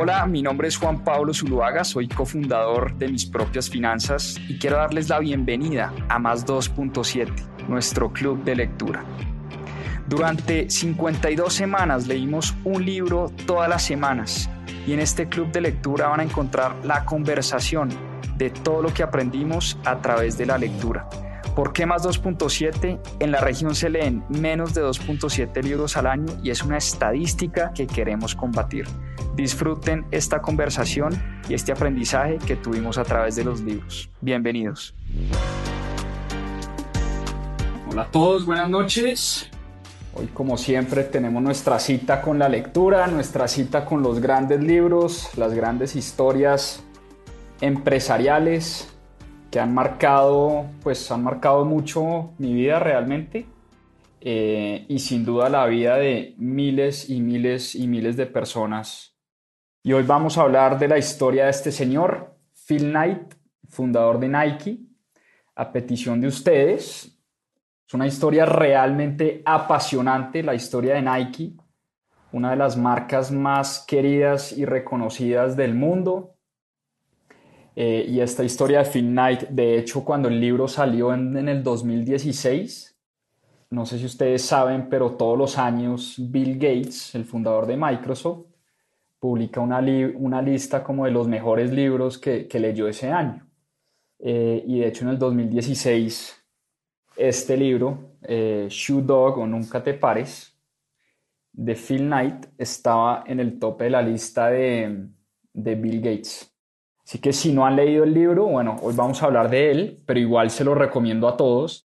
Hola, mi nombre es Juan Pablo Zuluaga, soy cofundador de Mis Propias Finanzas y quiero darles la bienvenida a Más 2.7, nuestro club de lectura. Durante 52 semanas leímos un libro todas las semanas y en este club de lectura van a encontrar la conversación de todo lo que aprendimos a través de la lectura. ¿Por qué más 2.7? En la región se leen menos de 2.7 libros al año y es una estadística que queremos combatir. Disfruten esta conversación y este aprendizaje que tuvimos a través de los libros. Bienvenidos. Hola a todos, buenas noches. Hoy como siempre tenemos nuestra cita con la lectura, nuestra cita con los grandes libros, las grandes historias empresariales que han marcado, pues han marcado mucho mi vida realmente eh, y sin duda la vida de miles y miles y miles de personas y hoy vamos a hablar de la historia de este señor, Phil Knight, fundador de Nike, a petición de ustedes. Es una historia realmente apasionante, la historia de Nike, una de las marcas más queridas y reconocidas del mundo. Eh, y esta historia de Phil Knight, de hecho, cuando el libro salió en, en el 2016, no sé si ustedes saben, pero todos los años Bill Gates, el fundador de Microsoft, publica una, una lista como de los mejores libros que, que leyó ese año. Eh, y de hecho en el 2016 este libro, eh, Shoe Dog o Nunca te pares, de Phil Knight, estaba en el tope de la lista de, de Bill Gates. Así que si no han leído el libro, bueno, hoy vamos a hablar de él, pero igual se lo recomiendo a todos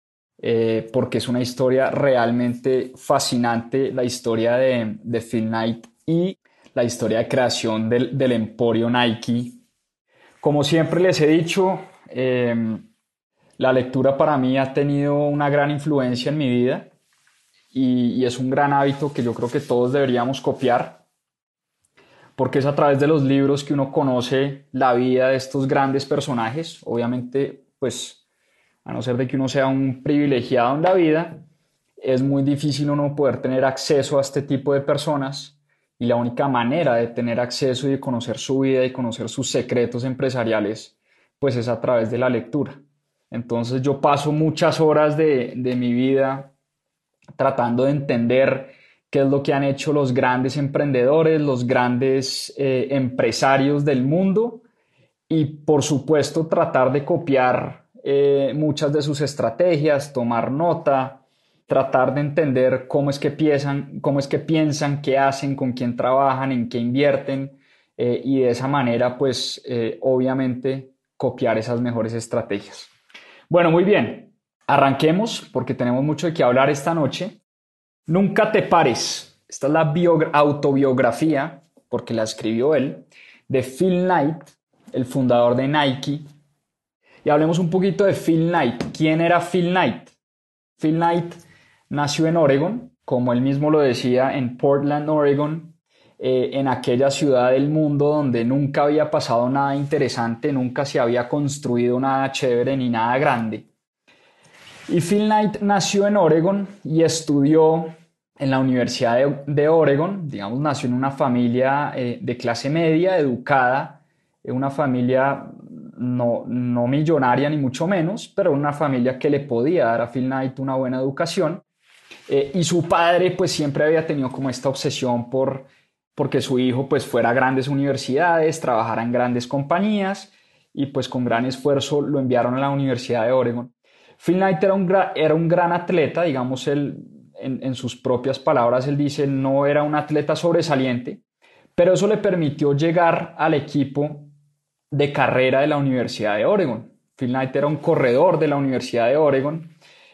eh, porque es una historia realmente fascinante, la historia de, de Phil Knight y la historia de creación del, del emporio Nike. Como siempre les he dicho, em, la lectura para mí ha tenido una gran influencia en mi vida y, y, es un gran hábito que yo creo que todos deberíamos copiar, porque es a través de los libros que uno conoce la vida de estos grandes personajes. Obviamente, pues, a no ser de que uno sea un privilegiado en la vida, es muy difícil uno poder tener acceso a este tipo de personas y la única manera de tener acceso y de conocer su vida y conocer sus secretos empresariales, pues es a través de la lectura. Entonces yo paso muchas horas de, mi vida tratando de entender qué es lo que han hecho los grandes emprendedores, los grandes eh, empresarios del mundo y por supuesto tratar de copiar eh, muchas de sus estrategias, tomar nota, tratar de entender cómo es que piensan, cómo es que piensan, qué hacen, con quién trabajan, en qué invierten eh, y de esa manera, pues eh, obviamente copiar esas mejores estrategias. Bueno, muy bien, arranquemos porque tenemos mucho de qué hablar esta noche. Nunca te pares. Esta es la autobiografía, porque la escribió él, de Phil Knight, el fundador de Nike. Y hablemos un poquito de Phil Knight. ¿Quién era Phil Knight? Phil Knight Nació en Oregon, como él mismo lo decía, en Portland, Oregon, eh, en aquella ciudad del mundo donde nunca había pasado nada interesante, nunca se había construido nada chévere ni nada grande. Y Phil Knight nació en Oregon y estudió en la Universidad de, Oregon, digamos, nació en una familia eh, de clase media, educada, una familia no, no millonaria ni mucho menos, pero una familia que le podía dar a Phil Knight una buena educación. Eh, y su padre pues siempre había tenido como esta obsesión por porque su hijo pues fuera a grandes universidades, trabajara en grandes compañías y pues con gran esfuerzo lo enviaron a la Universidad de Oregon. Phil Knight era un, era un gran atleta, digamos, él, en, en sus propias palabras, él dice, no era un atleta sobresaliente, pero eso le permitió llegar al equipo de carrera de la Universidad de Oregon. Phil Knight era un corredor de la Universidad de Oregon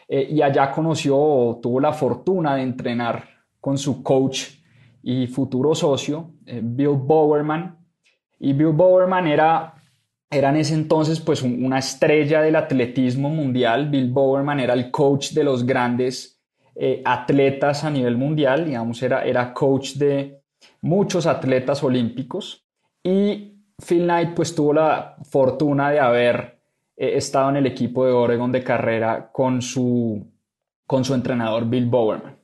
eh, y allá conoció, tuvo la fortuna de entrenar con su coach y futuro socio, eh, Bill Bowerman. Y Bill Bowerman era, era en ese entonces pues una estrella del atletismo mundial. Bill Bowerman era el coach de los grandes eh, atletas a nivel mundial, digamos, era, era coach de muchos atletas olímpicos. Y Phil Knight pues tuvo la fortuna de haber he estado en el equipo de Oregon de carrera con su, con su entrenador Bill Bowerman.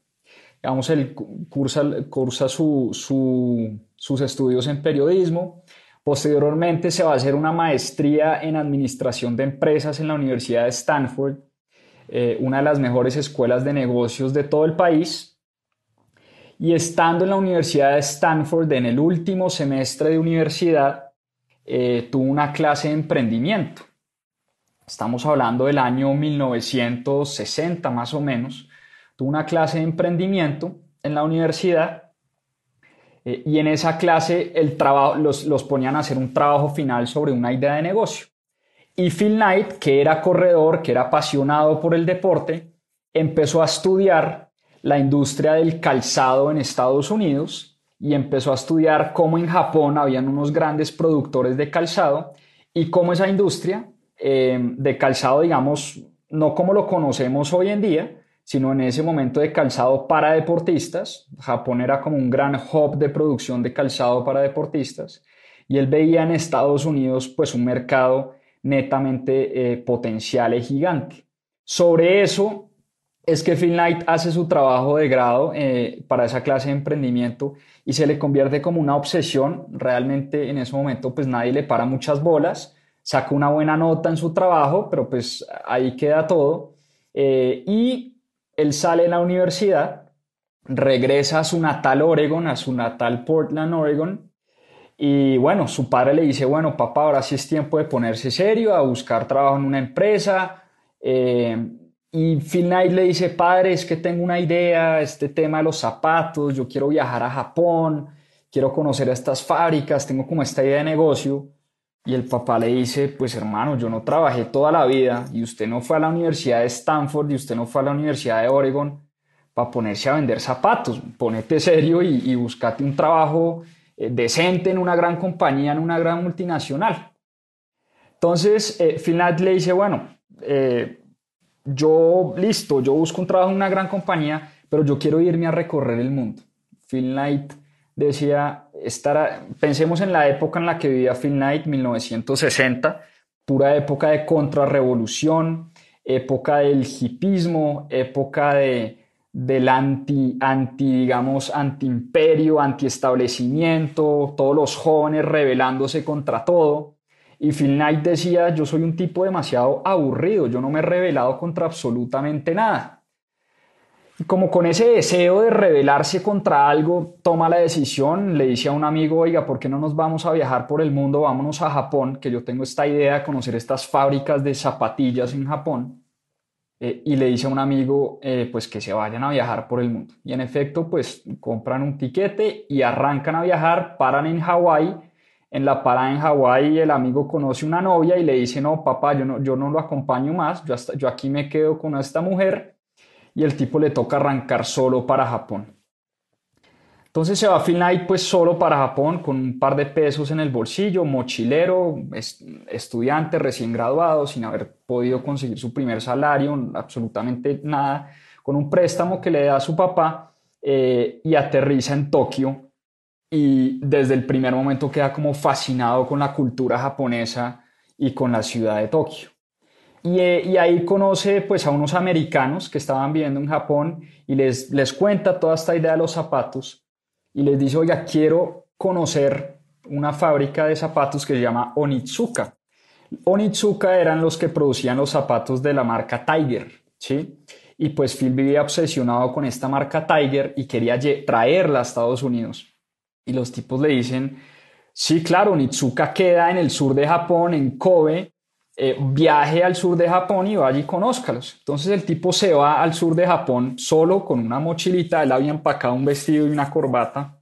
digamos, él cursa, cursa sus estudios en periodismo. Posteriormente se va a hacer una maestría en administración de empresas en la Universidad de Stanford, eh, una de las mejores escuelas de negocios de todo el país. Y estando en la Universidad de Stanford en el último semestre de universidad, eh, tuvo una clase de emprendimiento. Estamos hablando del año 1960 más o menos. Tuvo una clase de emprendimiento en la universidad eh, y en esa clase el trabajo, los, los ponían a hacer un trabajo final sobre una idea de negocio. Y Phil Knight, que era corredor, que era apasionado por el deporte, empezó a estudiar la industria del calzado en Estados Unidos y empezó a estudiar cómo en Japón habían unos grandes productores de calzado y cómo esa industria eh, de calzado, digamos, no como lo conocemos hoy en día, sino en ese momento de calzado para deportistas. Japón era como un gran hub de producción de calzado para deportistas y él veía en Estados Unidos pues un mercado netamente eh, potencial y gigante. Sobre eso es que Phil Knight hace su trabajo de grado eh, para esa clase de emprendimiento y se le convierte como una obsesión. Realmente en ese momento pues nadie le para muchas bolas, saca una buena nota en su trabajo, pero pues ahí queda todo. Eh, y él sale de la universidad, regresa a su natal Oregon, a su natal Portland, Oregon, y bueno, su padre le dice, bueno, papá, ahora sí es tiempo de ponerse serio, a buscar trabajo en una empresa. Eh, y Phil Knight le dice, padre, es que tengo una idea, este tema de los zapatos, yo quiero viajar a Japón, quiero conocer estas fábricas, tengo como esta idea de negocio. Y el papá le dice, pues hermano, yo no trabajé toda la vida y usted no fue a la Universidad de Stanford y usted no fue a la Universidad de Oregon para ponerse a vender zapatos. Ponete serio y, y buscate un trabajo eh, decente en una gran compañía, en una gran multinacional. Entonces, eh, Knight le dice, bueno, eh, yo, listo, yo busco un trabajo en una gran compañía, pero yo quiero irme a recorrer el mundo. Phil Knight decía, estar pensemos en la época en la que vivía Phil Knight, 1960, pura época de contrarrevolución, época del hipismo, época de, del anti, anti digamos, anti-imperio, anti-establecimiento, todos los jóvenes rebelándose contra todo. Y Phil Knight decía, yo soy un tipo demasiado aburrido, yo no me he rebelado contra absolutamente nada. Como con ese deseo de rebelarse contra algo, toma la decisión, le dice a un amigo, oiga, ¿por qué no nos vamos a viajar por el mundo? Vámonos a Japón, que yo tengo esta idea de conocer estas fábricas de zapatillas en Japón. Eh, y le dice a un amigo, eh, pues que se vayan a viajar por el mundo. Y en efecto, pues compran un tiquete y arrancan a viajar, paran en Hawái. En la parada en Hawái el amigo conoce una novia y le dice, no, papá, yo no, yo no lo acompaño más, yo, yo aquí me quedo con esta mujer y el tipo le toca arrancar solo para Japón. Entonces se va Phil Knight pues solo para Japón con un par de pesos en el bolsillo, mochilero, estudiante recién graduado, sin haber podido conseguir su primer salario, absolutamente nada, con un préstamo que le da su papá eh, y aterriza en Tokio y desde el primer momento queda como fascinado con la cultura japonesa y con la ciudad de Tokio. Eh, y, ahí conoce pues a unos americanos que estaban viviendo en Japón y les, les cuenta toda esta idea de los zapatos y les dice, oiga, quiero conocer una fábrica de zapatos que se llama Onitsuka. Onitsuka eran los que producían los zapatos de la marca Tiger, ¿sí? Y pues Phil vivía obsesionado con esta marca Tiger y quería traerla a Estados Unidos. Y los tipos le dicen, sí, claro, Onitsuka queda en el sur de Japón, en Kobe, eh, viaje al sur de Japón y vaya y conózcalos. Entonces el tipo se va al sur de Japón solo con una mochilita, él había empacado un vestido y una corbata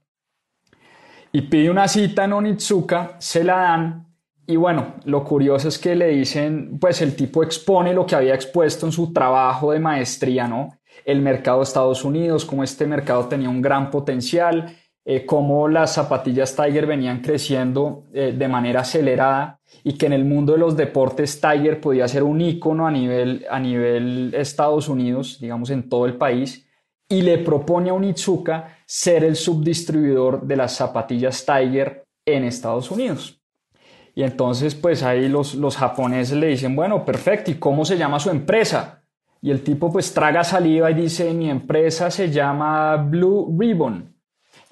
y pide una cita en Onitsuka, se la dan y bueno, lo curioso es que le dicen, pues el tipo expone lo que había expuesto en su trabajo de maestría, ¿no? El mercado de Estados Unidos, cómo este mercado tenía un gran potencial, eh, cómo las zapatillas Tiger venían creciendo eh, de manera acelerada y que en el mundo de los deportes Tiger podía ser un ícono a nivel, a nivel Estados Unidos, digamos en todo el país, y le propone a Unitsuka ser el subdistribuidor de las zapatillas Tiger en Estados Unidos. Y entonces pues ahí los, los japoneses le dicen, bueno, perfecto, ¿y cómo se llama su empresa? Y el tipo pues traga saliva y dice, mi empresa se llama Blue Ribbon.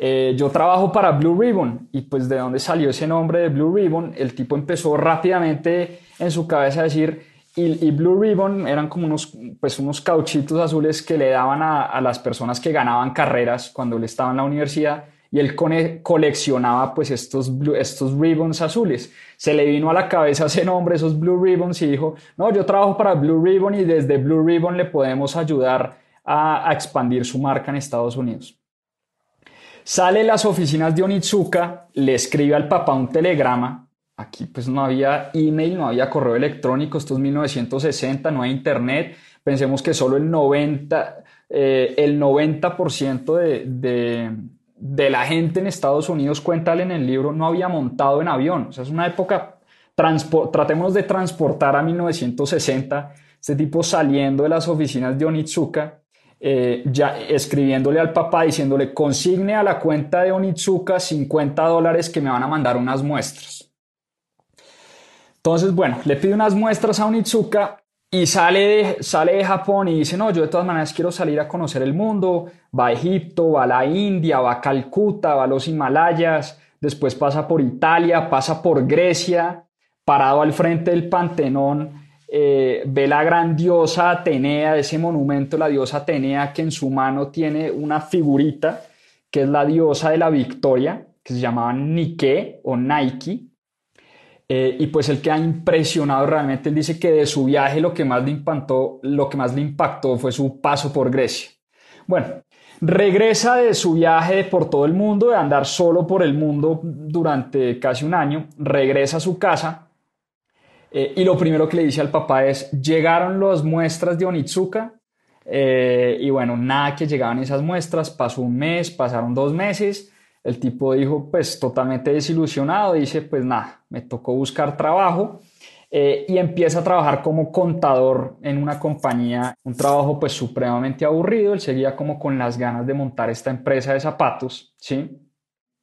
Eh, yo trabajo para Blue Ribbon y pues de dónde salió ese nombre de Blue Ribbon, el tipo empezó rápidamente en su cabeza a decir, y, Blue Ribbon eran como unos, pues unos cauchitos azules que le daban a, las personas que ganaban carreras cuando él estaba en la universidad y él coleccionaba pues estos, estos ribbons azules. Se le vino a la cabeza ese nombre, esos Blue Ribbons, y dijo, no, yo trabajo para Blue Ribbon y desde Blue Ribbon le podemos ayudar a expandir su marca en Estados Unidos. Sale las oficinas de Onitsuka, le escribe al papá un telegrama. Aquí pues no había email, no había correo electrónico, esto es 1960, no hay internet. Pensemos que solo el 90%, eh, el 90 de, de la gente en Estados Unidos, cuéntale en el libro, no había montado en avión. O sea, es una época, tratemos de transportar a 1960, este tipo saliendo de las oficinas de Onitsuka, eh, ya escribiéndole al papá diciéndole, consigne a la cuenta de Onitsuka 50 dólares que me van a mandar unas muestras. Entonces, bueno, le pide unas muestras a Onitsuka y sale de, sale de Japón y dice, no, yo de todas maneras quiero salir a conocer el mundo, va a Egipto, va a la India, va a Calcuta, va a los Himalayas, después pasa por Italia, pasa por Grecia, parado al frente del Pantenón, eh, ve la gran diosa Atenea, ese monumento, la diosa Atenea, que en su mano tiene una figurita, que es la diosa de la victoria, que se llamaba Nike o Nike, eh, y pues el que ha impresionado realmente, él dice que de su viaje lo que más le impactó, lo que más le impactó fue su paso por Grecia. Bueno, regresa de su viaje por todo el mundo, de andar solo por el mundo durante casi un año, regresa a su casa eh, y lo primero que le dice al papá es, llegaron las muestras de Onitsuka eh, y bueno, nada que llegaban esas muestras, pasó un mes, pasaron dos meses. El tipo dijo, pues totalmente desilusionado, dice, pues nada, me tocó buscar trabajo eh, y empieza a trabajar como contador en una compañía, un trabajo pues supremamente aburrido, él seguía como con las ganas de montar esta empresa de zapatos, ¿sí?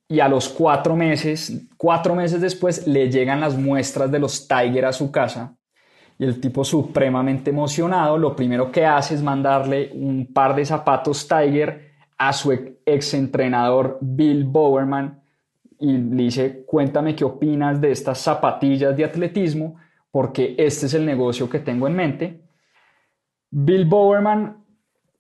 Y a los cuatro meses, cuatro meses después, le llegan las muestras de los Tiger a su casa y el tipo supremamente emocionado, lo primero que hace es mandarle un par de zapatos Tiger a su ex entrenador Bill Bowerman y le dice, cuéntame qué opinas de estas zapatillas de atletismo, porque este es el negocio que tengo en mente. Bill Bowerman,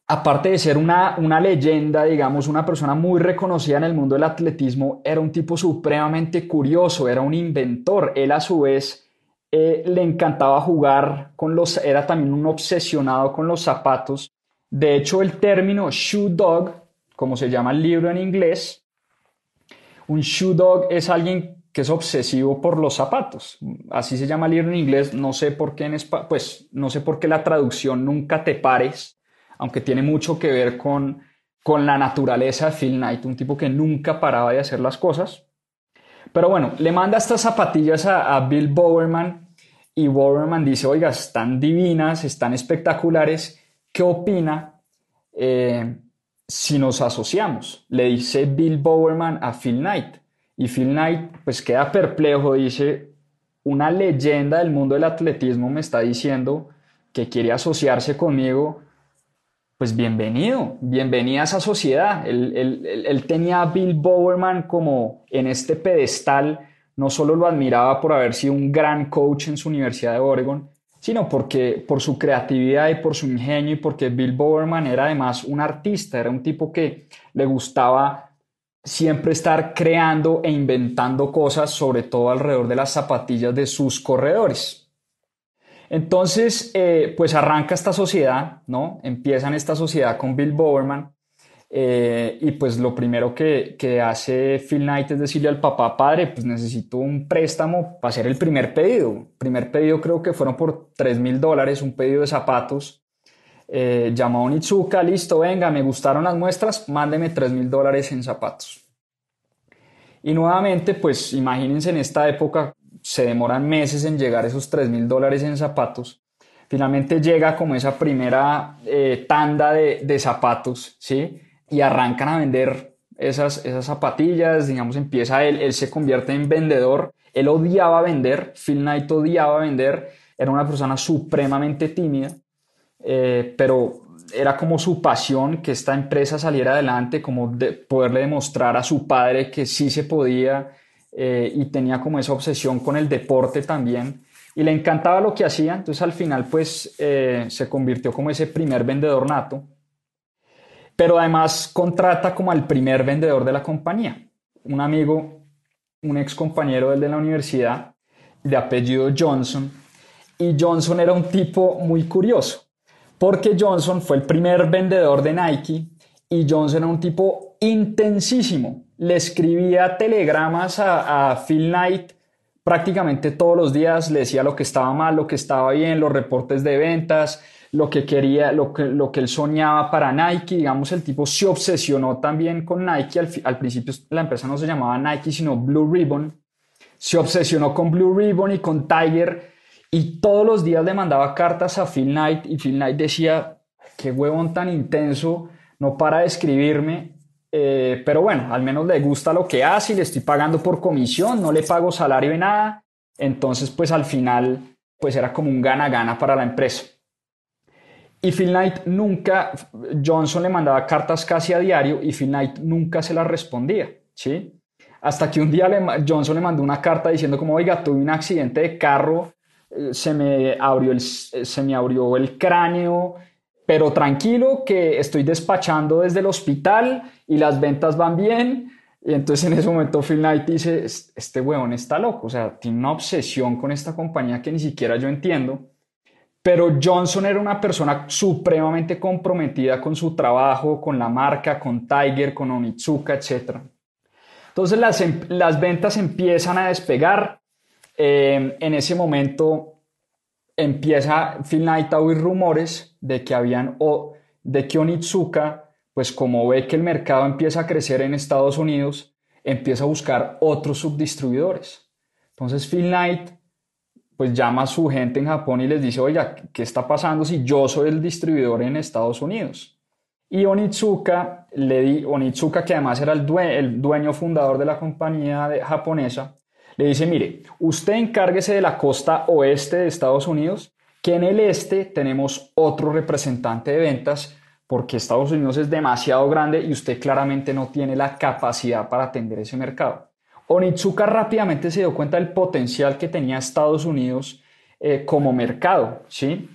aparte de ser una, una leyenda, digamos, una persona muy reconocida en el mundo del atletismo, era un tipo supremamente curioso, era un inventor. Él a su vez eh, le encantaba jugar con los, era también un obsesionado con los zapatos. De hecho, el término shoe dog como se llama el libro en inglés, un shoe dog es alguien que es obsesivo por los zapatos. Así se llama el libro en inglés. No sé por qué en pues no sé por qué la traducción nunca te pares, aunque tiene mucho que ver con, con la naturaleza de Phil Knight, un tipo que nunca paraba de hacer las cosas. Pero bueno, le manda estas zapatillas a, Bill Bowerman y Bowerman dice, oiga, están divinas, están espectaculares, ¿qué opina? Eh, si nos asociamos, le dice Bill Bowerman a Phil Knight. Y Phil Knight pues queda perplejo, dice, una leyenda del mundo del atletismo me está diciendo que quiere asociarse conmigo, pues bienvenido, bienvenida a esa sociedad. Él, él, tenía a Bill Bowerman como en este pedestal, no solo lo admiraba por haber sido un gran coach en su Universidad de Oregon, sino porque por su creatividad y por su ingenio y porque Bill Bowerman era además un artista, era un tipo que le gustaba siempre estar creando e inventando cosas, sobre todo alrededor de las zapatillas de sus corredores. Entonces, eh, pues arranca esta sociedad, ¿no? Empiezan esta sociedad con Bill Bowerman eh, y pues lo primero que, que, hace Phil Knight es decirle al papá, padre, pues necesito un préstamo para hacer el primer pedido. Primer pedido creo que fueron por 3 mil dólares, un pedido de zapatos. Eh, llamó a Onitsuka, listo, venga, me gustaron las muestras, mándeme 3 mil dólares en zapatos. Y nuevamente, pues imagínense en esta época, se demoran meses en llegar esos 3 mil dólares en zapatos. Finalmente llega como esa primera eh, tanda de, de zapatos, ¿sí? y arrancan a vender esas, esas zapatillas, digamos, empieza él, él se convierte en vendedor, él odiaba vender, Phil Knight odiaba vender, era una persona supremamente tímida eh, pero era como su pasión que esta empresa saliera adelante, como de poderle demostrar a su padre que sí se podía eh, y tenía como esa obsesión con el deporte también y le encantaba lo que hacía, entonces al final pues eh, se convirtió como ese primer vendedor nato, pero además contrata como al primer vendedor de la compañía, un amigo, un ex compañero del de la universidad de apellido Johnson, y Johnson era un tipo muy curioso, porque Johnson fue el primer vendedor de Nike y Johnson era un tipo intensísimo. Le escribía telegramas a, Phil Knight prácticamente todos los días, le decía lo que estaba mal, lo que estaba bien, los reportes de ventas, lo que quería, lo que, lo que él soñaba para Nike. Digamos, el tipo se obsesionó también con Nike. Al, al principio la empresa no se llamaba Nike, sino Blue Ribbon. Se obsesionó con Blue Ribbon y con Tiger y todos los días le mandaba cartas a Phil Knight y Phil Knight decía, qué huevón tan intenso, no para de escribirme, eh, pero bueno, al menos le gusta lo que hace y le estoy pagando por comisión, no le pago salario de nada, entonces pues al final pues era como un gana-gana para la empresa. Y Phil Knight nunca, Johnson le mandaba cartas casi a diario y Phil Knight nunca se las respondía, ¿sí? Hasta que un día Johnson le mandó una carta diciendo como, oiga, tuve un accidente de carro se me abrió el, se me abrió el cráneo, pero tranquilo que estoy despachando desde el hospital y las ventas van bien. Y entonces en ese momento Phil Knight dice, este huevón está loco, o sea, tiene una obsesión con esta compañía que ni siquiera yo entiendo. Pero Johnson era una persona supremamente comprometida con su trabajo, con la marca, con Tiger, con Onitsuka, etc. Entonces las, em, las ventas empiezan a despegar Em, en ese momento empieza Phil Knight a oír rumores de que habían o de que Onitsuka, pues como ve que el mercado empieza a crecer en Estados Unidos, empieza a buscar otros subdistribuidores. Entonces Phil Knight pues llama a su gente en Japón y les dice, oiga, ¿qué está pasando si yo soy el distribuidor en Estados Unidos? Y Onitsuka, le di, Onitsuka que además era el, el dueño fundador de la compañía japonesa, le dice, mire, usted encárguese de la costa oeste de Estados Unidos, que en el este tenemos otro representante de ventas, porque Estados Unidos es demasiado grande y usted claramente no tiene la capacidad para atender ese mercado. Onitsuka rápidamente se dio cuenta del potencial que tenía Estados Unidos eh, como mercado, ¿sí?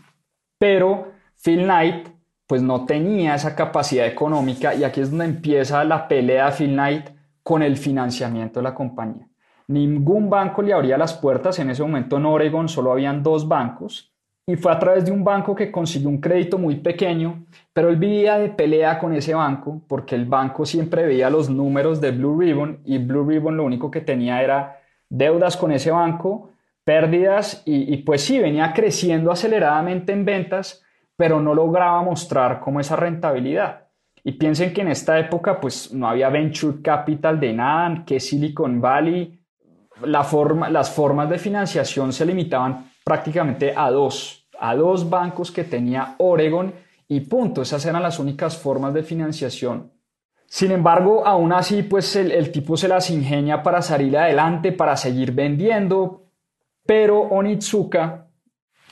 Pero Phil Knight pues no tenía esa capacidad económica y aquí es donde empieza la pelea Phil Knight con el financiamiento de la compañía. Ningún banco le abría las puertas. En ese momento en Oregon solo habían dos bancos. Y fue a través de un banco que consiguió un crédito muy pequeño, pero él vivía de pelea con ese banco porque el banco siempre veía los números de Blue Ribbon y Blue Ribbon lo único que tenía era deudas con ese banco, pérdidas y, pues sí, venía creciendo aceleradamente en ventas, pero no lograba mostrar como esa rentabilidad. Y piensen que en esta época pues no había venture capital de nada, que Silicon Valley, las formas de financiación se limitaban prácticamente a dos, a dos bancos que tenía Oregon y punto, esas eran las únicas formas de financiación. Sin embargo, aún así, pues el, tipo se las ingenia para salir adelante, para seguir vendiendo, pero Onitsuka,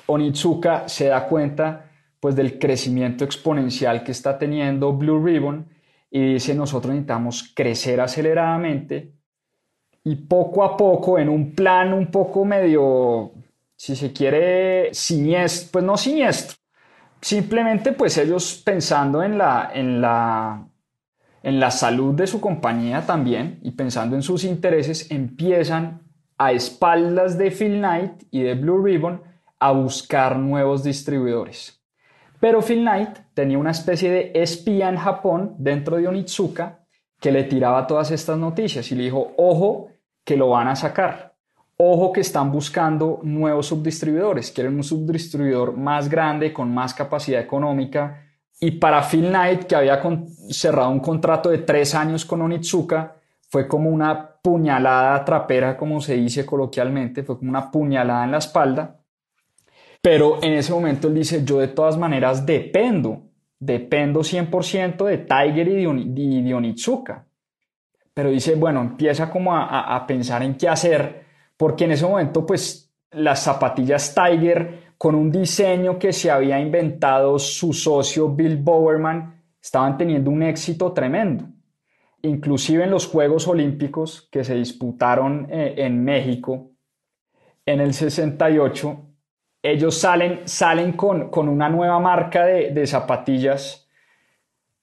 Onitsuka se da cuenta pues del crecimiento exponencial que está teniendo Blue Ribbon y dice nosotros necesitamos crecer aceleradamente y poco a poco en un plan un poco medio, si se quiere, siniestro, pues no siniestro, simplemente pues ellos pensando en la, en la, en la salud de su compañía también y pensando en sus intereses, empiezan a espaldas de Phil Knight y de Blue Ribbon a buscar nuevos distribuidores. Pero Phil Knight tenía una especie de espía en Japón dentro de Onitsuka que le tiraba todas estas noticias y le dijo, ojo, que lo van a sacar. Ojo que están buscando nuevos subdistribuidores, quieren un subdistribuidor más grande, con más capacidad económica. Y para Phil Knight, que había cerrado un contrato de tres años con Onitsuka, fue como una puñalada trapera, como se dice coloquialmente, fue como una puñalada en la espalda. Pero en ese momento él dice, yo de todas maneras dependo, dependo 100% de Tiger y de, Onitsuka pero dice, bueno, empieza como a, pensar en qué hacer, porque en ese momento, pues las zapatillas Tiger con un diseño que se había inventado su socio Bill Bowerman, estaban teniendo un éxito tremendo. Inclusive en los Juegos Olímpicos que se disputaron eh, en México en el 68, ellos salen, salen con, una nueva marca de, zapatillas.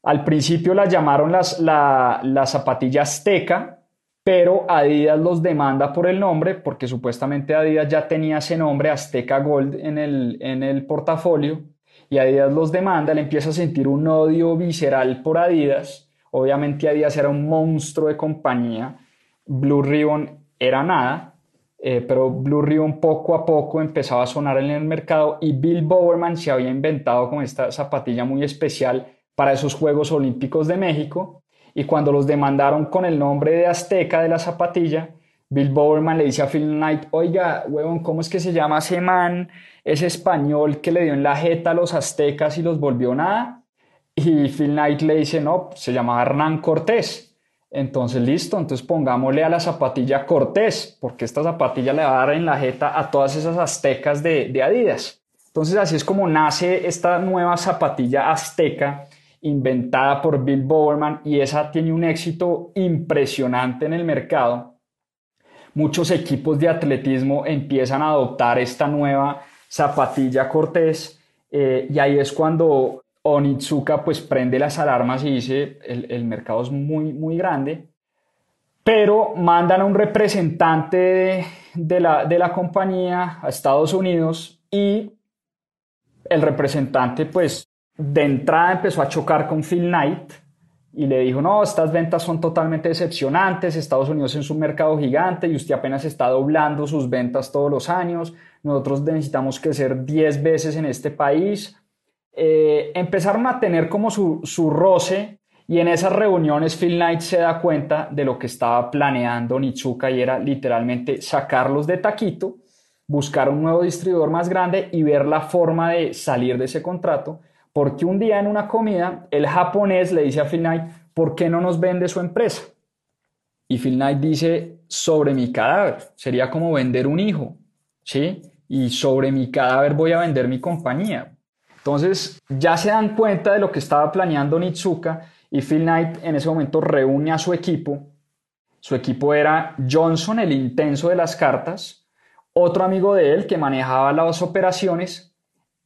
Al principio las llamaron las, la, la zapatilla azteca, pero Adidas los demanda por el nombre porque supuestamente Adidas ya tenía ese nombre Azteca Gold en el, en el portafolio y Adidas los demanda, le empieza a sentir un odio visceral por Adidas. Obviamente Adidas era un monstruo de compañía, Blue Ribbon era nada eh, pero Blue Ribbon poco a poco empezaba a sonar en el mercado y Bill Bowerman se había inventado con esta zapatilla muy especial para esos Juegos Olímpicos de México y cuando los demandaron con el nombre de Azteca de la zapatilla, Bill Bowerman le dice a Phil Knight, oiga, huevón, ¿cómo es que se llama ese man, ese español que le dio en la jeta a los aztecas y los volvió nada? Y Phil Knight le dice, no, se llama Hernán Cortés. Entonces, listo, entonces pongámosle a la zapatilla Cortés, porque esta zapatilla le va a dar en la jeta a todas esas aztecas de, Adidas. Entonces, así es como nace esta nueva zapatilla azteca inventada por Bill Bowerman y esa tiene un éxito impresionante en el mercado. Muchos equipos de atletismo empiezan a adoptar esta nueva zapatilla Cortés eh, y ahí es cuando Onitsuka pues prende las alarmas y dice el, mercado es muy, muy grande, pero mandan a un representante de, la, de la compañía a Estados Unidos y el representante pues de entrada empezó a chocar con Phil Knight y le dijo, no, estas ventas son totalmente decepcionantes, Estados Unidos es un mercado gigante y usted apenas está doblando sus ventas todos los años, nosotros necesitamos crecer 10 veces en este país eh, empezaron a tener como su, su roce y en esas reuniones Phil Knight se da cuenta de lo que estaba planeando Nitsuka y era literalmente sacarlos de taquito, buscar un nuevo distribuidor más grande y ver la forma de salir de ese contrato, porque un día en una comida el japonés le dice a Phil Knight, ¿por qué no nos vende su empresa? Y Phil Knight dice, sobre mi cadáver, sería como vender un hijo, ¿sí? Y sobre mi cadáver voy a vender mi compañía. Entonces ya se dan cuenta de lo que estaba planeando Nitsuka y Phil Knight en ese momento reúne a su equipo. Su equipo era Johnson, el intenso de las cartas, otro amigo de él que manejaba las operaciones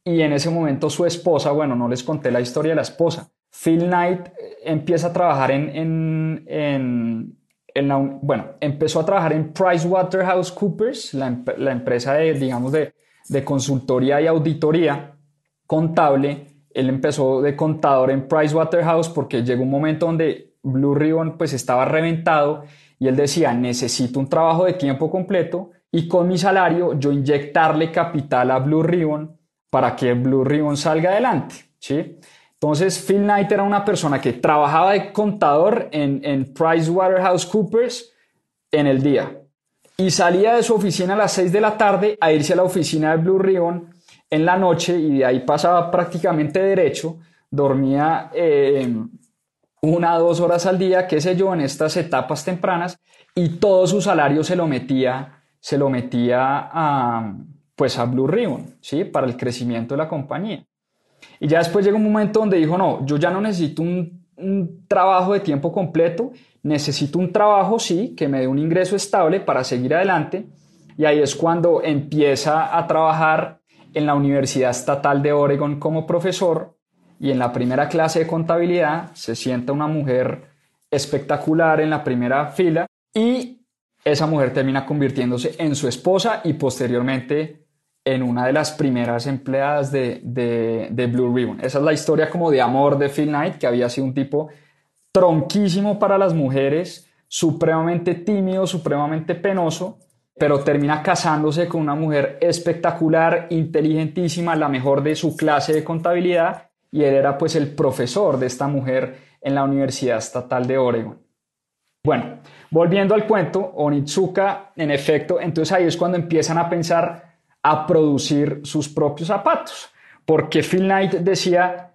y en ese momento su esposa, bueno, no les conté la historia de la esposa. Phil Knight eh, empieza a trabajar en, en, la, bueno, empezó a trabajar en PricewaterhouseCoopers, la, la empresa de, digamos, de, de consultoría y auditoría contable, él empezó de contador en Pricewaterhouse porque llegó un momento donde Blue Ribbon pues estaba reventado y él decía, necesito un trabajo de tiempo completo y con mi salario yo inyectarle capital a Blue Ribbon para que Blue Ribbon salga adelante, ¿sí? Entonces Phil Knight era una persona que trabajaba de contador en, en PricewaterhouseCoopers en el día y salía de su oficina a las 6 de la tarde a irse a la oficina de Blue Ribbon en la noche y de ahí pasaba prácticamente derecho, dormía eh, una dos horas al día, qué sé yo, en estas etapas tempranas y todo su salario se lo metía, se lo metía a, pues a Blue Ribbon, ¿sí? Para el crecimiento de la compañía. Y ya después llegó un momento donde dijo, no, yo ya no necesito un, un trabajo de tiempo completo, necesito un trabajo, sí, que me dé un ingreso estable para seguir adelante. Y ahí es cuando empieza a trabajar en la Universidad Estatal de Oregon como profesor y en la primera clase de contabilidad se sienta una mujer espectacular en la primera fila y esa mujer termina convirtiéndose en su esposa y posteriormente en una de las primeras empleadas de, de, Blue Ribbon. Esa es la historia como de amor de Phil Knight, que había sido un tipo tronquísimo para las mujeres, supremamente tímido, supremamente penoso, pero termina casándose con una mujer espectacular, inteligentísima, la mejor de su clase de contabilidad, y él era pues el profesor de esta mujer en la Universidad Estatal de Oregon. Bueno, volviendo al cuento, Onitsuka, en efecto, entonces ahí es cuando empiezan a pensar a producir sus propios zapatos, porque Phil Knight decía,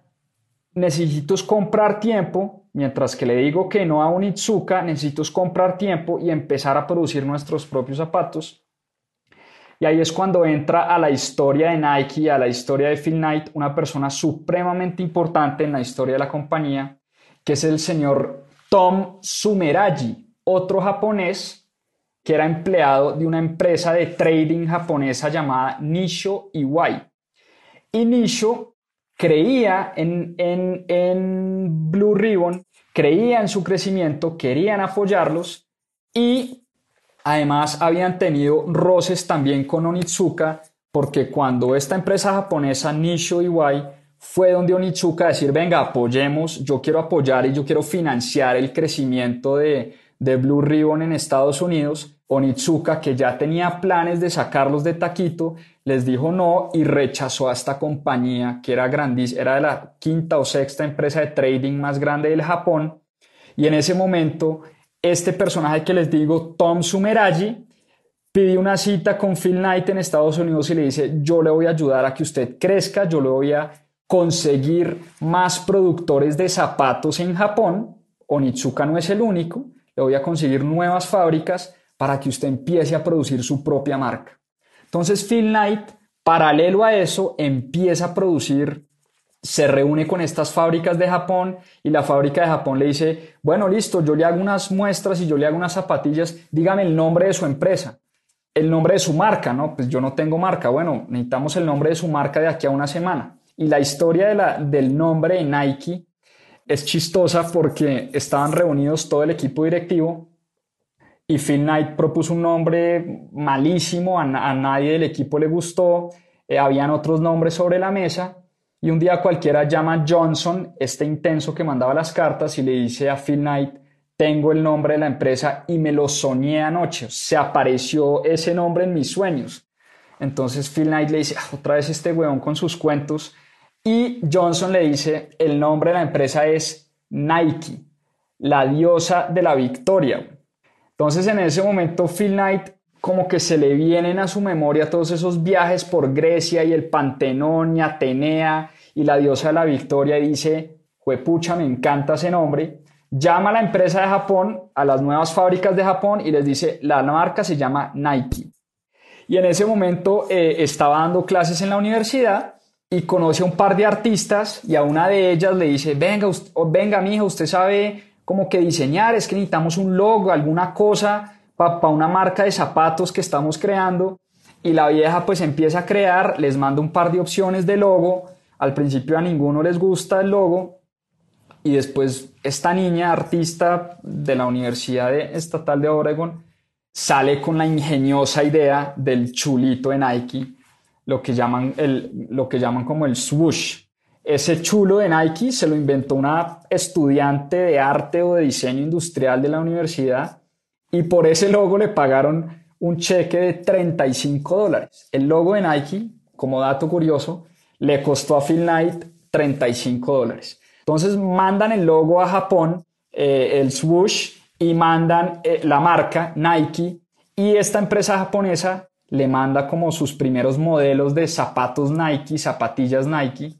necesito comprar tiempo Mientras que le digo que no a un necesito comprar tiempo y empezar a producir nuestros propios zapatos. Y ahí es cuando entra a la historia de Nike, a la historia de Phil Knight, una persona supremamente importante en la historia de la compañía, que es el señor Tom Sumeragi, otro japonés que era empleado de una empresa de trading japonesa llamada Nisho Iwai. Y Nisho creía en, en, en Blue Ribbon, creía en su crecimiento, querían apoyarlos y además habían tenido roces también con Onitsuka, porque cuando esta empresa japonesa Nisho Iwai fue donde Onitsuka a decir, venga, apoyemos, yo quiero apoyar y yo quiero financiar el crecimiento de, de Blue Ribbon en Estados Unidos, Onitsuka, que ya tenía planes de sacarlos de Taquito, les dijo no y rechazó a esta compañía que era grandísima, era de la quinta o sexta empresa de trading más grande del Japón. Y en ese momento, este personaje que les digo, Tom Sumeragi, pidió una cita con Phil Knight en Estados Unidos y le dice, yo le voy a ayudar a que usted crezca, yo le voy a conseguir más productores de zapatos en Japón. Onitsuka no es el único, le voy a conseguir nuevas fábricas para que usted empiece a producir su propia marca. Entonces Phil Knight, paralelo a eso, empieza a producir, se reúne con estas fábricas de Japón y la fábrica de Japón le dice, bueno, listo, yo le hago unas muestras y yo le hago unas zapatillas, dígame el nombre de su empresa, el nombre de su marca, ¿no? Pues yo no tengo marca, bueno, necesitamos el nombre de su marca de aquí a una semana. Y la historia de la, del nombre de Nike es chistosa porque estaban reunidos todo el equipo directivo y Phil Knight propuso un nombre malísimo, a, nadie del equipo le gustó, eh, habían otros nombres sobre la mesa y un día cualquiera llama Johnson, este intenso que mandaba las cartas, y le dice a Phil Knight, tengo el nombre de la empresa y me lo soñé anoche, se apareció ese nombre en mis sueños. Entonces Phil Knight le dice, ah, otra vez este weón con sus cuentos, y Johnson le dice, el nombre de la empresa es Nike, la diosa de la victoria. Entonces en ese momento Phil Knight como que se le vienen a su memoria todos esos viajes por Grecia y el Pantenón y Atenea y la diosa de la victoria y dice, pucha, me encanta ese nombre. Llama a la empresa de Japón, a las nuevas fábricas de Japón y les dice, la marca se llama Nike. Y en ese momento eh, estaba dando clases en la universidad y conoce a un par de artistas y a una de ellas le dice, venga, venga, mija, usted sabe cómo que diseñar, es que necesitamos un logo, alguna cosa para una marca de zapatos que estamos creando. Y la vieja pues empieza a crear, les manda un par de opciones de logo, al principio a ninguno les gusta el logo y después esta niña artista de la Universidad Estatal de Oregon sale con la ingeniosa idea del chulito de Nike lo que llaman, el, lo que llaman como el swoosh. Ese chulo de Nike se lo inventó una estudiante de arte o de diseño industrial de la universidad y por ese logo le pagaron un cheque de 35 dólares. El logo de Nike, como dato curioso, le costó a Phil Knight 35 dólares. Entonces mandan el logo a Japón, eh, el swoosh, y mandan eh, la marca Nike y esta empresa japonesa le manda como sus primeros modelos de zapatos Nike, zapatillas Nike,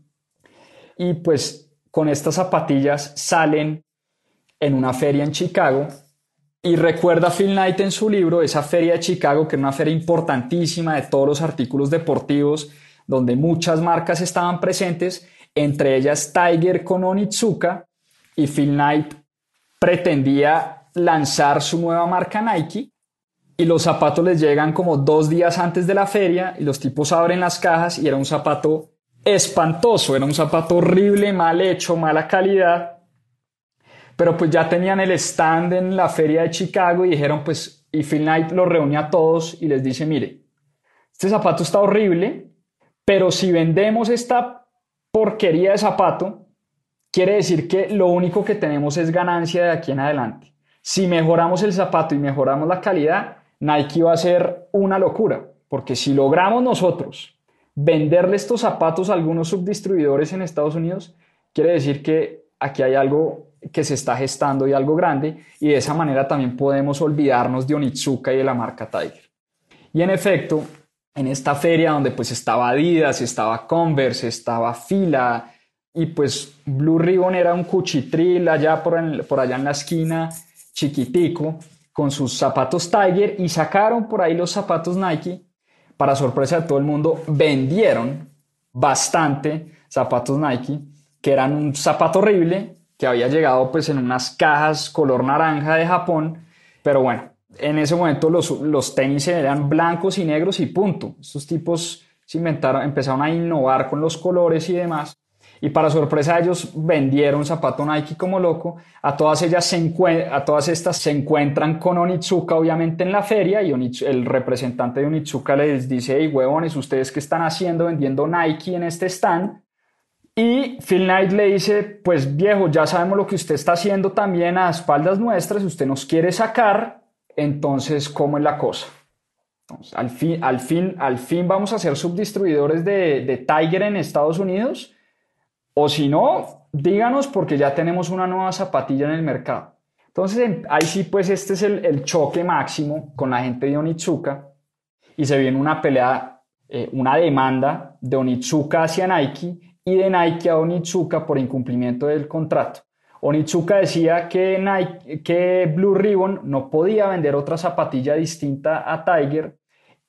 y pues con estas zapatillas salen en una feria en Chicago. Y recuerda Phil Knight en su libro esa feria de Chicago, que era una feria importantísima de todos los artículos deportivos, donde muchas marcas estaban presentes, entre ellas Tiger con Onitsuka, y Phil Knight pretendía lanzar su nueva marca Nike y los zapatos les llegan como dos días antes de la feria y los tipos abren las cajas y era un zapato espantoso, era un zapato horrible, mal hecho, mala calidad. Pero pues ya tenían el stand en la feria de Chicago y dijeron pues, y Phil Knight los reúne a todos y les dice, mire, este zapato está horrible, pero si vendemos esta porquería de zapato, quiere decir que lo único que tenemos es ganancia de aquí en adelante. Si mejoramos el zapato y mejoramos la calidad, Nike va a ser una locura, porque si logramos nosotros venderle estos zapatos a algunos subdistribuidores en Estados Unidos, quiere decir que aquí hay algo que se está gestando y algo grande, y de esa manera también podemos olvidarnos de Onitsuka y de la marca Tiger. Y en efecto, en esta feria donde pues estaba Adidas, estaba Converse, estaba Fila, y pues Blue Ribbon era un cuchitril allá por, por allá en la esquina, chiquitico, con sus zapatos Tiger y sacaron por ahí los zapatos Nike, para sorpresa de todo el mundo, vendieron bastante zapatos Nike, que eran un zapato horrible, que había llegado pues en unas cajas color naranja de Japón, pero bueno, en ese momento los, los tenis eran blancos y negros y punto. Estos tipos se inventaron, empezaron a innovar con los colores y demás. Y para sorpresa de ellos vendieron zapato Nike como loco. A todas ellas se a todas estas se encuentran con Onitsuka obviamente en la feria y el representante de Onitsuka les dice, hey huevones, ¿ustedes qué están haciendo vendiendo Nike en este stand? Y Phil Knight le dice, pues viejo, ya sabemos lo que usted está haciendo también a espaldas nuestras, usted nos quiere sacar, entonces, ¿cómo es la cosa? al, fin, al, fin, al fin vamos a ser subdistribuidores de, de Tiger en Estados Unidos, o si no, díganos porque ya tenemos una nueva zapatilla en el mercado. Entonces, ahí sí, pues este es el, el choque máximo con la gente de Onitsuka y se viene una pelea, eh, una demanda de Onitsuka hacia Nike y de Nike a Onitsuka por incumplimiento del contrato. Onitsuka decía que, Nike, que Blue Ribbon no podía vender otra zapatilla distinta a Tiger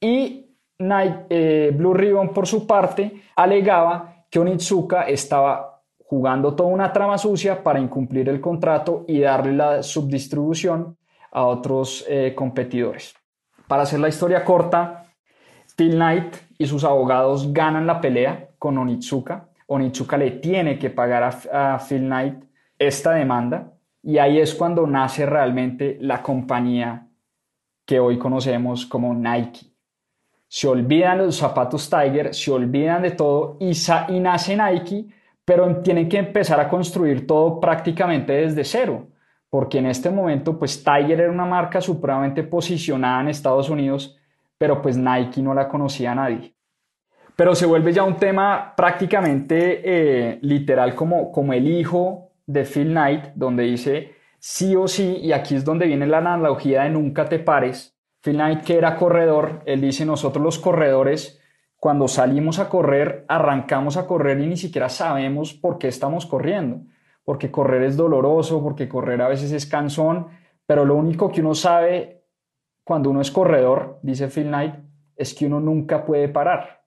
y Nike, eh, Blue Ribbon por su parte alegaba que Onitsuka estaba jugando toda una trama sucia para incumplir el contrato y darle la subdistribución a otros eh, competidores. Para hacer la historia corta, Phil Knight y sus abogados ganan la pelea con Onitsuka Onitsuka le tiene que pagar a, Phil Knight esta demanda y ahí es cuando nace realmente la compañía que hoy conocemos como Nike. Se olvidan los zapatos Tiger, se olvidan de todo y, y nace Nike, pero tienen que empezar a construir todo prácticamente desde cero, porque en este momento pues Tiger era una marca supremamente posicionada en Estados Unidos, pero pues Nike no la conocía a nadie pero se vuelve ya un tema prácticamente eh, literal como, como el hijo de Phil Knight, donde dice sí o sí, y aquí es donde viene la analogía de nunca te pares. Phil Knight, que era corredor, él dice, nosotros los corredores, cuando salimos a correr, arrancamos a correr y ni siquiera sabemos por qué estamos corriendo, porque correr es doloroso, porque correr a veces es cansón, pero lo único que uno sabe cuando uno es corredor, dice Phil Knight, es que uno nunca puede parar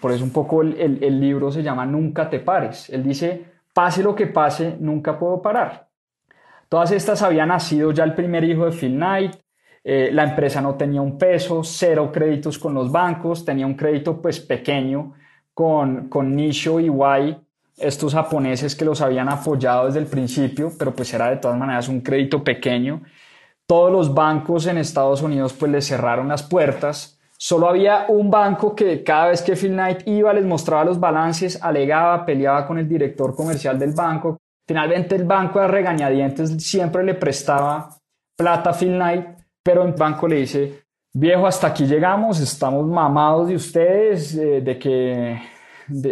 por eso un poco el, libro se llama Nunca te pares. Él dice, pase lo que pase, nunca puedo parar. Todas estas habían nacido ya el primer hijo de Phil Knight. Eh, la empresa no tenía un peso, cero créditos con los bancos, tenía un crédito pues pequeño con, con Nisho y Y, estos japoneses que los habían apoyado desde el principio, pero pues era de todas maneras un crédito pequeño. Todos los bancos en Estados Unidos pues les cerraron las puertas Solo había un banco que cada vez que Phil Knight iba les mostraba los balances, alegaba, peleaba con el director comercial del banco. Finalmente el banco a regañadientes siempre le prestaba plata a Phil Knight, pero el banco le dice, viejo, hasta aquí llegamos, estamos mamados de ustedes, eh, de que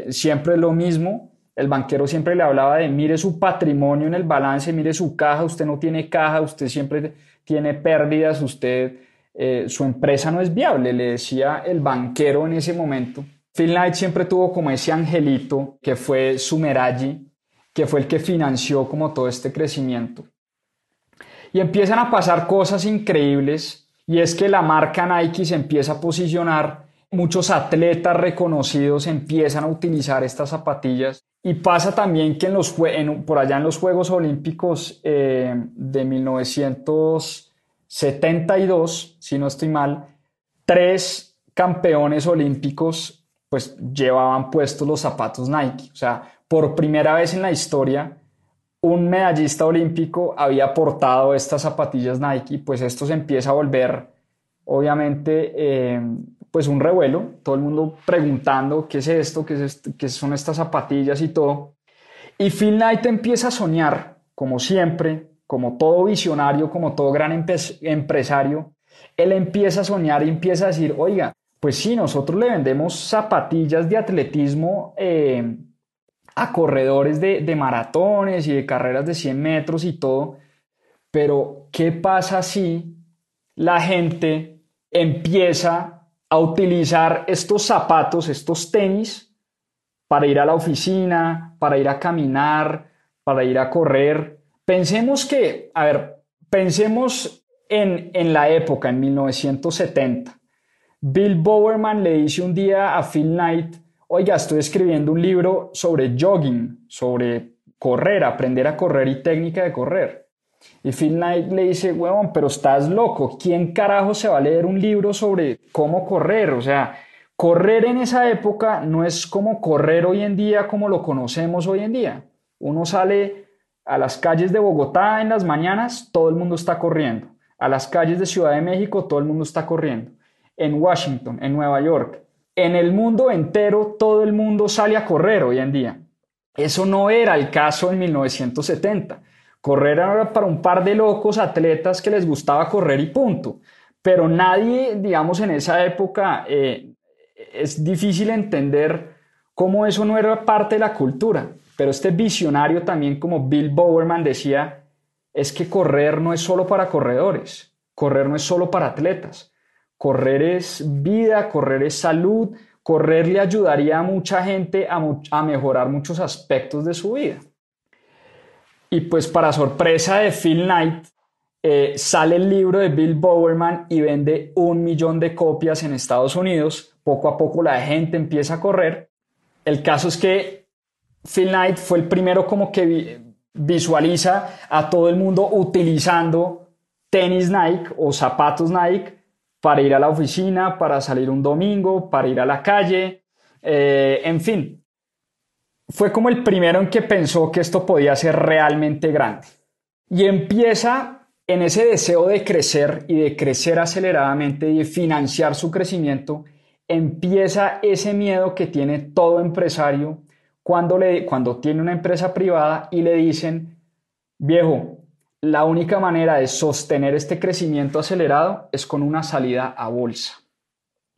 siempre es lo mismo. El banquero siempre le hablaba de, mire su patrimonio en el balance, mire su caja, usted no tiene caja, usted siempre tiene pérdidas, usted eh, su empresa no es viable, le decía el banquero en ese momento. Phil Knight siempre tuvo como ese angelito que fue Sumeragi, que fue el que financió como todo este crecimiento. Y empiezan a pasar cosas increíbles y es que la marca Nike se empieza a posicionar, muchos atletas reconocidos empiezan a utilizar estas zapatillas y pasa también que en los, por allá en los Juegos Olímpicos eh, de 1900 72, si no estoy mal, tres campeones olímpicos pues llevaban puestos los zapatos Nike. O sea, por primera vez en la historia, un medallista olímpico había portado estas zapatillas Nike, pues esto se empieza a volver, obviamente, eh, pues un revuelo, todo el mundo preguntando qué es esto, qué, es qué son estas zapatillas y todo. Y Phil Knight empieza a soñar, como siempre, como todo visionario, como todo gran empresario, él empieza a soñar y empieza a decir, oiga, pues sí, nosotros le vendemos zapatillas de atletismo eh, a corredores de, de maratones y de carreras de 100 metros y todo, pero ¿qué pasa si la gente empieza a utilizar estos zapatos, estos tenis, para ir a la oficina, para ir a caminar, para ir a correr, Pensemos que, a ver, pensemos en, en la época, en 1970. Bill Bowerman le dice un día a Phil Knight, oiga, estoy escribiendo un libro sobre jogging, sobre correr, aprender a correr y técnica de correr. Y Phil Knight le dice, huevón, pero estás loco, ¿quién carajo se va a leer un libro sobre cómo correr? O sea, correr en esa época no es como correr hoy en día como lo conocemos hoy en día. Uno sale a las calles de Bogotá en las mañanas, todo el mundo está corriendo. A las calles de Ciudad de México, todo el mundo está corriendo. En Washington, en Nueva York, en el mundo entero, todo el mundo sale a correr hoy en día. Eso no era el caso en 1970. Correr era para un par de locos atletas que les gustaba correr y punto. Pero nadie, digamos, en esa época eh, es difícil entender cómo eso no era parte de la cultura. Pero este visionario también, como Bill Bowerman decía, es que correr no es solo para corredores, correr no es solo para atletas, correr es vida, correr es salud, correr le ayudaría a mucha gente a, mejorar muchos aspectos de su vida. Y pues para sorpresa de Phil Knight, eh, sale el libro de Bill Bowerman y vende un millón de copias en Estados Unidos. Poco a poco la gente empieza a correr. El caso es que Phil Knight fue el primero como que visualiza a todo el mundo utilizando tenis Nike o zapatos Nike para ir a la oficina, para salir un domingo, para ir a la calle, eh, en fin. Fue como el primero en que pensó que esto podía ser realmente grande. Y empieza en ese deseo de crecer y de crecer aceleradamente y de financiar su crecimiento, empieza ese miedo que tiene todo empresario cuando, le, cuando tiene una empresa privada y le dicen, viejo, la única manera de sostener este crecimiento acelerado es con una salida a bolsa.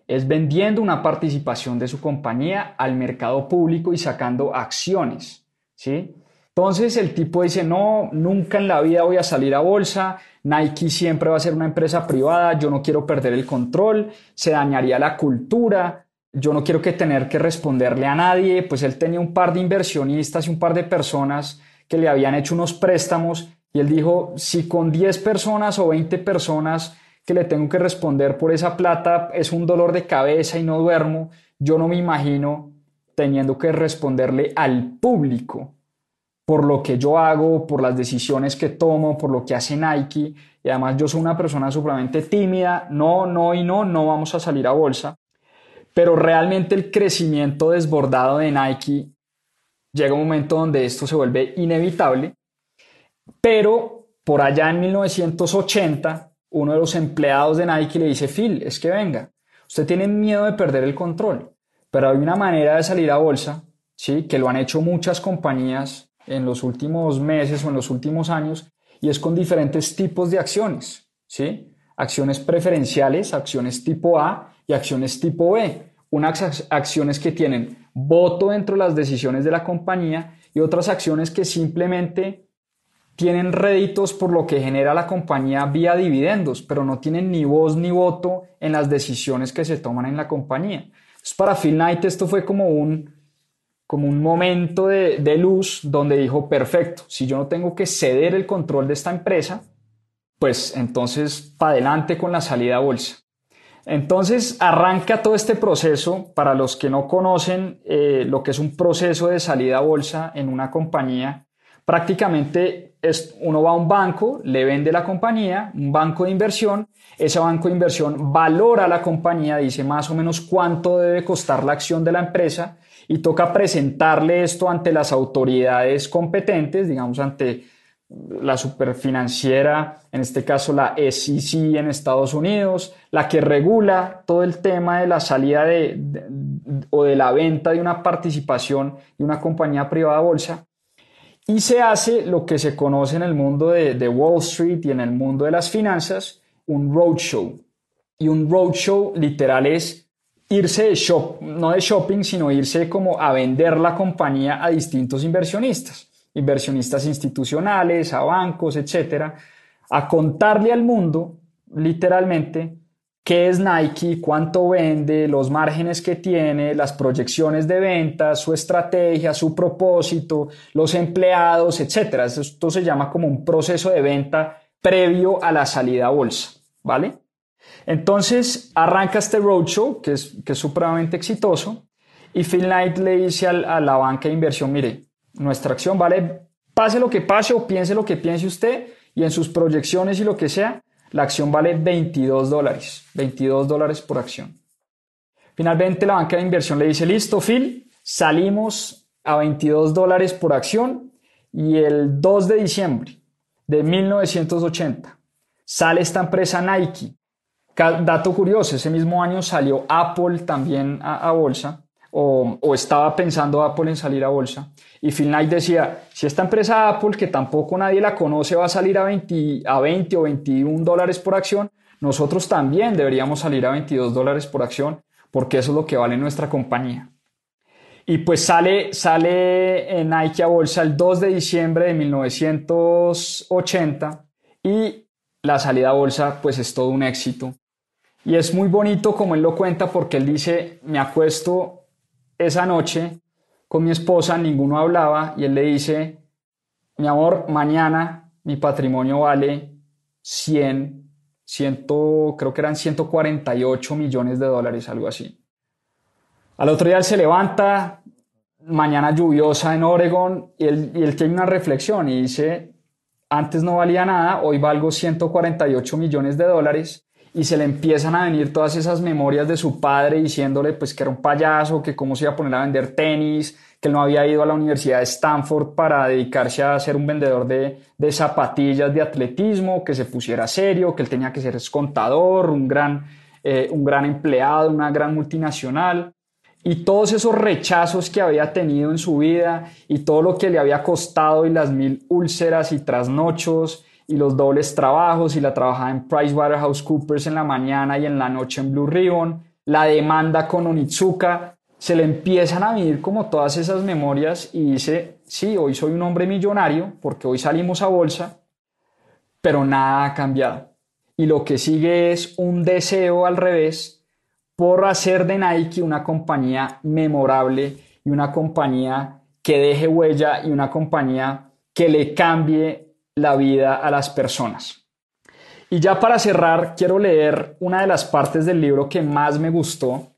Es vendiendo una participación de su compañía al mercado público y sacando acciones, ¿sí? Entonces el tipo dice, no, nunca en la vida voy a salir a bolsa, Nike siempre va a ser una empresa privada, yo no quiero perder el control, se dañaría la cultura, yo no quiero que tener que responderle a nadie, pues él tenía un par de inversionistas y un par de personas que le habían hecho unos préstamos y él dijo, si con 10 personas o 20 personas que le tengo que responder por esa plata es un dolor de cabeza y no duermo, yo no me imagino teniendo que responderle al público por lo que yo hago, por las decisiones que tomo, por lo que hace Nike. Y además yo soy una persona supremamente tímida, no, no y no, no vamos a salir a bolsa. Pero realmente el crecimiento desbordado de Nike llega un momento donde esto se vuelve inevitable, pero por allá en 1980, uno de los empleados de Nike le dice, Phil, es que venga, usted tiene miedo de perder el control, pero hay una manera de salir a bolsa, ¿sí? que lo han hecho muchas compañías en los últimos meses o en los últimos años, y es con diferentes tipos de acciones, ¿sí? acciones preferenciales, acciones tipo A y acciones tipo B. Unas acciones que tienen voto dentro de las decisiones de la compañía y otras acciones que simplemente tienen réditos por lo que genera la compañía vía dividendos, pero no tienen ni voz ni voto en las decisiones que se toman en la compañía. Entonces, para Phil Knight esto fue como un, como un momento de, de luz donde dijo, perfecto, si yo no tengo que ceder el control de esta empresa, pues entonces para adelante con la salida a bolsa. Entonces arranca todo este proceso, para los que no conocen eh, lo que es un proceso de salida a bolsa en una compañía, prácticamente es, uno va a un banco, le vende la compañía, un banco de inversión, ese banco de inversión valora la compañía, dice más o menos cuánto debe costar la acción de la empresa y toca presentarle esto ante las autoridades competentes, digamos ante la superfinanciera, en este caso la SEC en Estados Unidos, la que regula todo el tema de la salida de, o de la venta de una participación de una compañía privada bolsa. Y se hace lo que se conoce en el mundo de, Wall Street y en el mundo de las finanzas, un roadshow. Y un roadshow literal es irse de shop, no de shopping, sino irse como a vender la compañía a distintos inversionistas inversionistas institucionales, a bancos, etcétera, a contarle al mundo, literalmente, qué es Nike, cuánto vende, los márgenes que tiene, las proyecciones de ventas, su estrategia, su propósito, los empleados, etcétera. Esto se llama como un proceso de venta previo a la salida a bolsa, ¿vale? Entonces arranca este roadshow, que es, que es supremamente exitoso, y Phil Knight le dice a la banca de inversión, mire, nuestra acción vale, pase lo que pase o piense lo que piense usted, y en sus proyecciones y lo que sea, la acción vale 22 dólares, 22 dólares por acción. Finalmente la banca de inversión le dice, listo, Phil, salimos a 22 dólares por acción y el 2 de diciembre de 1980 sale esta empresa Nike. Dato curioso, ese mismo año salió Apple también a, bolsa, o, estaba pensando Apple en salir a bolsa. Y Phil Knight decía, si esta empresa Apple, que tampoco nadie la conoce, va a salir a 20, a 20 o 21 dólares por acción, nosotros también deberíamos salir a 22 dólares por acción, porque eso es lo que vale nuestra compañía. Y pues sale, sale Nike a bolsa el 2 de diciembre de 1980 y la salida a bolsa pues es todo un éxito. Y es muy bonito como él lo cuenta porque él dice, me acuesto esa noche con mi esposa, ninguno hablaba y él le dice, mi amor, mañana mi patrimonio vale 100, 100 creo que eran 148 millones de dólares, algo así. Al otro día él se levanta, mañana lluviosa en Oregon, y él, tiene una reflexión y dice, antes no valía nada, hoy valgo 148 millones de dólares, y se le empiezan a venir todas esas memorias de su padre diciéndole pues que era un payaso, que cómo se iba a poner a vender tenis, que él no había ido a la Universidad de Stanford para dedicarse a ser un vendedor de, zapatillas de atletismo, que se pusiera serio, que él tenía que ser contador, un gran, eh, un gran empleado, una gran multinacional. Y todos esos rechazos que había tenido en su vida y todo lo que le había costado y las mil úlceras y trasnochos y los dobles trabajos y la trabajada en PricewaterhouseCoopers en la mañana y en la noche en Blue Ribbon, la demanda con Onitsuka, se le empiezan a vivir como todas esas memorias y dice, sí, hoy soy un hombre millonario porque hoy salimos a bolsa, pero nada ha cambiado. Y lo que sigue es un deseo al revés por hacer de Nike una compañía memorable y una compañía que deje huella y una compañía que le cambie la vida a las personas. Y ya para cerrar, quiero leer una de las partes del libro que más me gustó,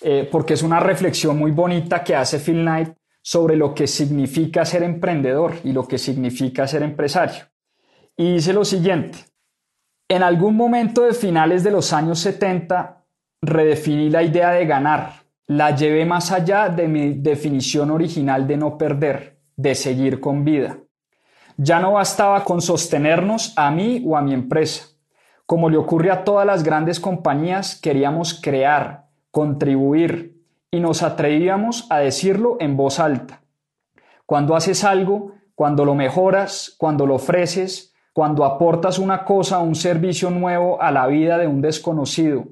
eh, porque es una reflexión muy bonita que hace Phil Knight sobre lo que significa ser emprendedor y lo que significa ser empresario. Y dice lo siguiente, en algún momento de finales de los años 70, redefiní la idea de ganar, la llevé más allá de mi definición original de no perder, de seguir con vida. Ya no bastaba con sostenernos a mí o a mi empresa. Como le ocurre a todas las grandes compañías, queríamos crear, contribuir y nos atrevíamos a decirlo en voz alta. Cuando haces algo, cuando lo mejoras, cuando lo ofreces, cuando aportas una cosa un servicio nuevo a la vida de un desconocido,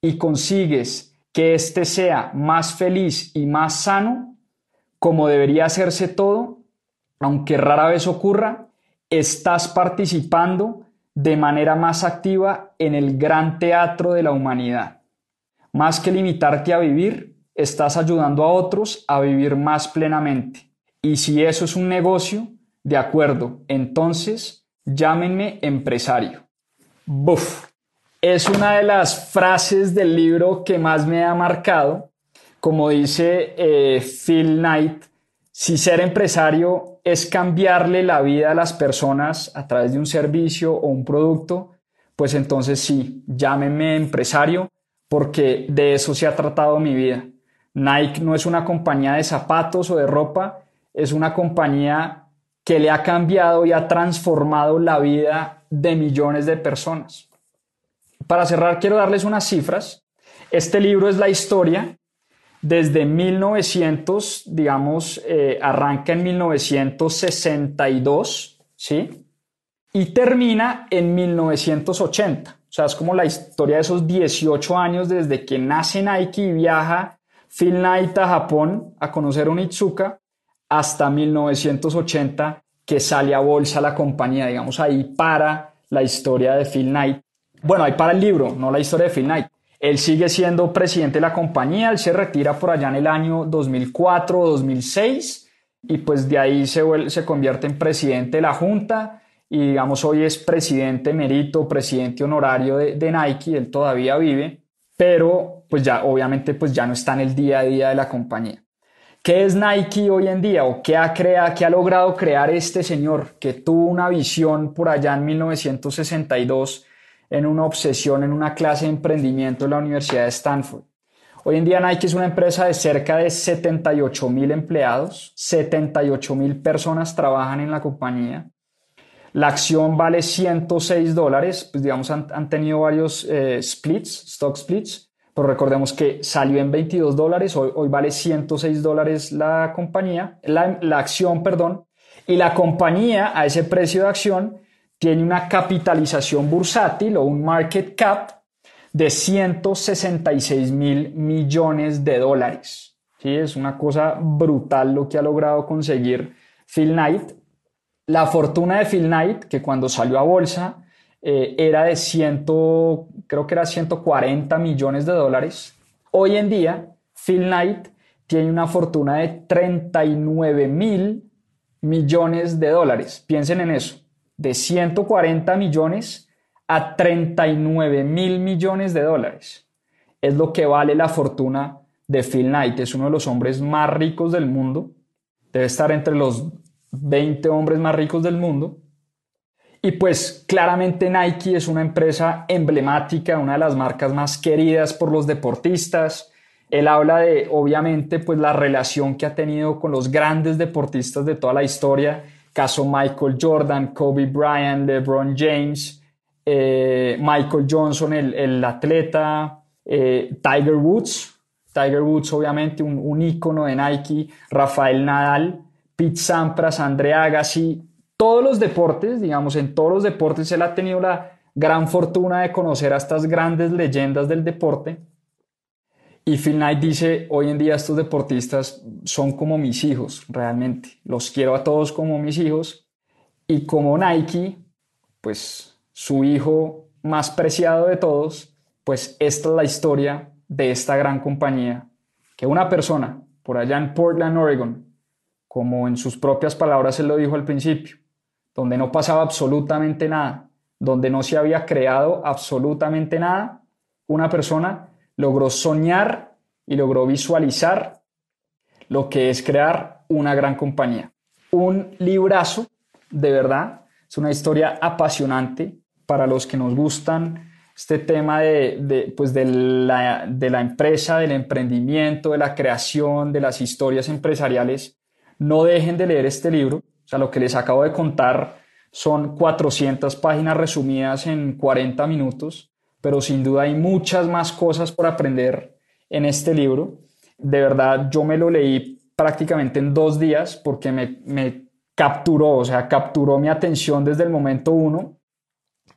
y consigues que éste sea más feliz y más sano, como debería hacerse todo, aunque rara vez ocurra, estás participando de manera más activa en el gran teatro de la humanidad. Más que limitarte a vivir, estás ayudando a otros a vivir más plenamente. Y si eso es un negocio, de acuerdo, entonces llámenme empresario. Buf. Es una de las frases del libro que más me ha marcado. Como dice eh, Phil Knight, si ser empresario es cambiarle la vida a las personas a través de un servicio o un producto, pues entonces sí, llámeme empresario porque de eso se ha tratado mi vida. Nike no es una compañía de zapatos o de ropa, es una compañía que le ha cambiado y ha transformado la vida de millones de personas. Para cerrar, quiero darles unas cifras. Este libro es la historia desde 1900, digamos, eh, arranca en 1962, ¿sí? Y termina en 1980. O sea, es como la historia de esos 18 años desde que nace Nike y viaja Phil Knight a Japón a conocer a Onitsuka hasta 1980 que sale a bolsa la compañía, digamos, ahí para la historia de Phil Knight bueno, ahí para el libro, no la historia de Phil Knight. Él sigue siendo presidente de la compañía, él se retira por allá en el año 2004 o 2006 y pues de ahí se, convierte en presidente de la junta y digamos hoy es presidente emérito, presidente honorario de, Nike, él todavía vive, pero pues ya obviamente pues ya no está en el día a día de la compañía. ¿Qué es Nike hoy en día o qué ha, creado, qué ha logrado crear este señor que tuvo una visión por allá en 1962 en una obsesión en una clase de emprendimiento en la Universidad de Stanford? Hoy en día Nike es una empresa de cerca de 78 mil empleados, 78 mil personas trabajan en la compañía. La acción vale 106 dólares, pues digamos han, tenido varios eh, splits, stock splits, pero recordemos que salió en 22 dólares, hoy, hoy vale 106 dólares la compañía, la, la acción, perdón, y la compañía a ese precio de acción tiene una capitalización bursátil o un market cap de 166 mil millones de dólares. ¿Sí? Es una cosa brutal lo que ha logrado conseguir Phil Knight. La fortuna de Phil Knight, que cuando salió a bolsa eh, era de 100, creo que era 140 millones de dólares. Hoy en día, Phil Knight tiene una fortuna de 39 mil millones de dólares. Piensen en eso, de 140 millones a 39 mil millones de dólares. Es lo que vale la fortuna de Phil Knight. Es uno de los hombres más ricos del mundo. Debe estar entre los 20 hombres más ricos del mundo. Y pues claramente Nike es una empresa emblemática, una de las marcas más queridas por los deportistas. Él habla de, obviamente, pues la relación que ha tenido con los grandes deportistas de toda la historia, caso Michael Jordan, Kobe Bryant, LeBron James, eh, Michael Johnson, el, atleta, eh, Tiger Woods, Tiger Woods obviamente un, un ícono de Nike, Rafael Nadal, Pete Sampras, Andre Agassi, todos los deportes, digamos, en todos los deportes él ha tenido la gran fortuna de conocer a estas grandes leyendas del deporte. Y Phil Knight dice, hoy en día estos deportistas son como mis hijos, realmente. Los quiero a todos como mis hijos. Y como Nike, pues su hijo más preciado de todos, pues esta es la historia de esta gran compañía. Que una persona por allá en Portland, Oregon, como en sus propias palabras él lo dijo al principio, donde no pasaba absolutamente nada, donde no se había creado absolutamente nada, una persona logró soñar y logró visualizar lo que es crear una gran compañía. Un librazo, de verdad, es una historia apasionante para los que nos gustan este tema de, pues de, la, de la empresa, del emprendimiento, de la creación, de las historias empresariales. No dejen de leer este libro sea, lo que les acabo de contar son 400 páginas resumidas en 40 minutos, pero sin duda hay muchas más cosas por aprender en este libro. De verdad, yo me lo leí prácticamente en dos días porque me, capturó, o sea, capturó mi atención desde el momento uno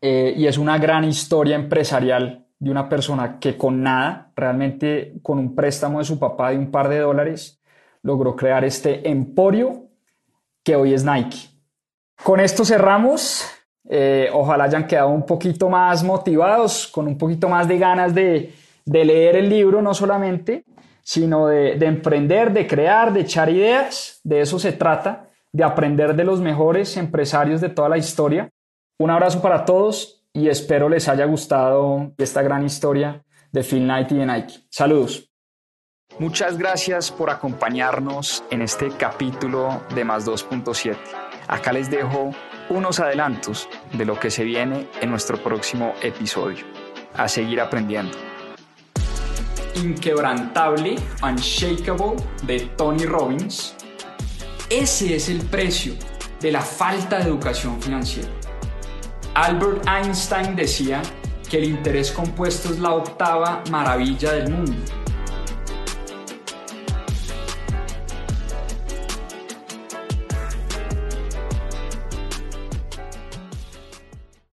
eh, y es una gran historia empresarial de una persona que con nada, realmente con un préstamo de su papá de un par de dólares, logró crear este emporio que hoy es Nike. Con esto cerramos. Eh, ojalá hayan quedado un poquito más motivados, con un poquito más de ganas de, leer el libro, no solamente, sino de, de, emprender, de crear, de echar ideas. De eso se trata, de aprender de los mejores empresarios de toda la historia. Un abrazo para todos y espero les haya gustado esta gran historia de Phil Knight y de Nike. Saludos. Muchas gracias por acompañarnos en este capítulo de Más 2.7. Acá les dejo unos adelantos de lo que se viene en nuestro próximo episodio. A seguir aprendiendo. Inquebrantable, Unshakable de Tony Robbins. Ese es el precio de la falta de educación financiera. Albert Einstein decía que el interés compuesto es la octava maravilla del mundo